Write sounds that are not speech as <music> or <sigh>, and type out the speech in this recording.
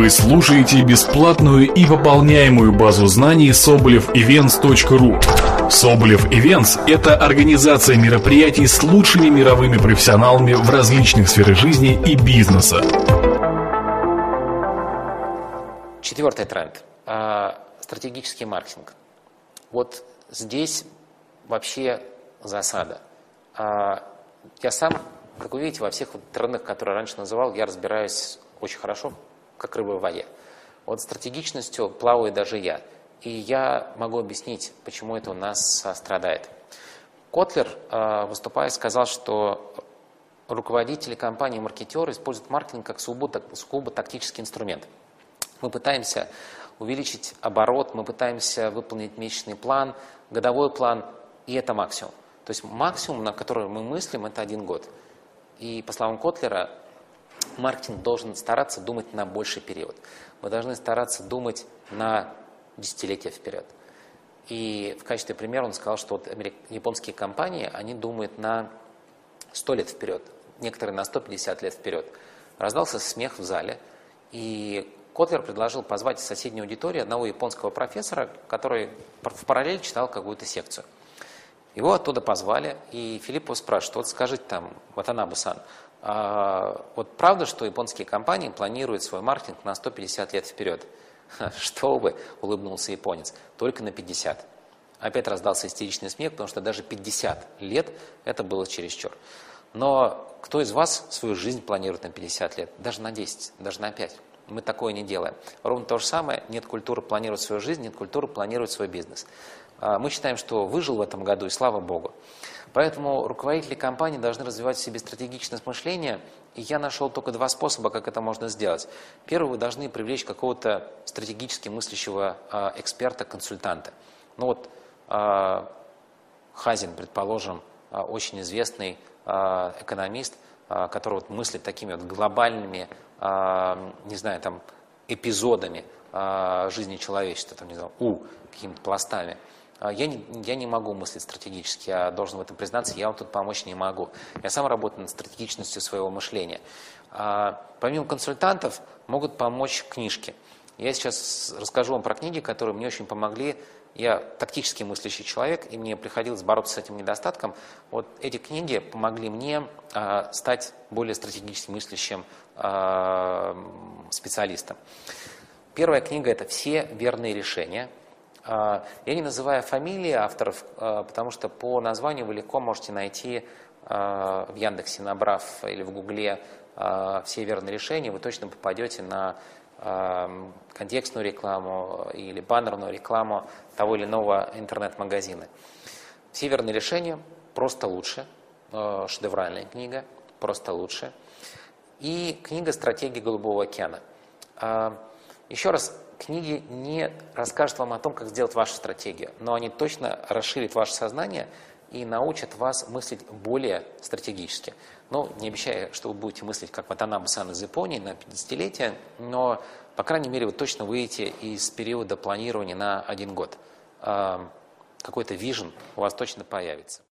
Вы слушаете бесплатную и пополняемую базу знаний sobolevevents.ru Соболев Events – это организация мероприятий с лучшими мировыми профессионалами в различных сферах жизни и бизнеса. Четвертый тренд а, – стратегический маркетинг. Вот здесь вообще засада. А, я сам, как вы видите, во всех трендах, которые раньше называл, я разбираюсь очень хорошо, как рыба в воде. Вот стратегичностью плаваю даже я. И я могу объяснить, почему это у нас страдает. Котлер, а, выступая, сказал, что руководители компании, маркетеры используют маркетинг как сугубо, сугубо тактический инструмент. Мы пытаемся увеличить оборот, мы пытаемся выполнить месячный план, годовой план, и это максимум. То есть максимум, на который мы мыслим, это один год. И по словам Котлера, маркетинг должен стараться думать на больший период. Мы должны стараться думать на десятилетия вперед. И в качестве примера он сказал, что вот японские компании, они думают на 100 лет вперед, некоторые на 150 лет вперед. Раздался смех в зале, и Котлер предложил позвать из соседней аудитории одного японского профессора, который в параллель читал какую-то секцию. Его оттуда позвали, и Филипп его спрашивает, вот скажите там, Ватанабе-сан, а вот правда, что японские компании планируют свой маркетинг на 150 лет вперед? <laughs> Что вы, улыбнулся японец, только на 50. Опять раздался истеричный смех, потому что даже 50 лет это было чересчур. Но кто из вас свою жизнь планирует на 50 лет? Даже на 10, даже на 5. Мы такое не делаем. Ровно то же самое, нет культуры планировать свою жизнь, нет культуры планировать свой бизнес. А, мы считаем, что выжил в этом году, и слава Богу. Поэтому руководители компании должны развивать в себе стратегичность мышления, и я нашел только два способа, как это можно сделать. Первый, вы должны привлечь какого-то стратегически мыслящего а, эксперта, консультанта. Ну вот а, Хазин, предположим, очень известный экономист, который вот мыслит такими вот глобальными не знаю, там, эпизодами жизни человечества, там, не знаю, у, какими-то пластами. А, я не, я не могу мыслить стратегически, я должен в этом признаться, я вам тут помочь не могу. Я сам работаю над стратегичностью своего мышления. Помимо консультантов могут помочь книжки. Я сейчас расскажу вам про книги, которые мне очень помогли я тактически мыслящий человек, и мне приходилось бороться с этим недостатком. Вот эти книги помогли мне э, стать более стратегически мыслящим специалистом. Первая книга – это «Все верные решения». Э, я не называю фамилии авторов, э, потому что по названию вы легко можете найти э, в Яндексе, набрав или в Гугле «Все верные решения», вы точно попадете на контекстную рекламу или баннерную рекламу того или иного интернет-магазина. Все верные решения просто лучше. Э, шедевральная книга, просто лучше. И книга «Стратегия Голубого океана». Еще раз, книги не расскажут вам о том, как сделать вашу стратегию, но они точно расширят ваше сознание и научат вас мыслить более стратегически. Ну, не обещаю, что вы будете мыслить как Ватанабе-сан из Японии на 50-летие, но, по крайней мере, вы точно выйдете из периода планирования на один год. Какой-то вижен у вас точно появится.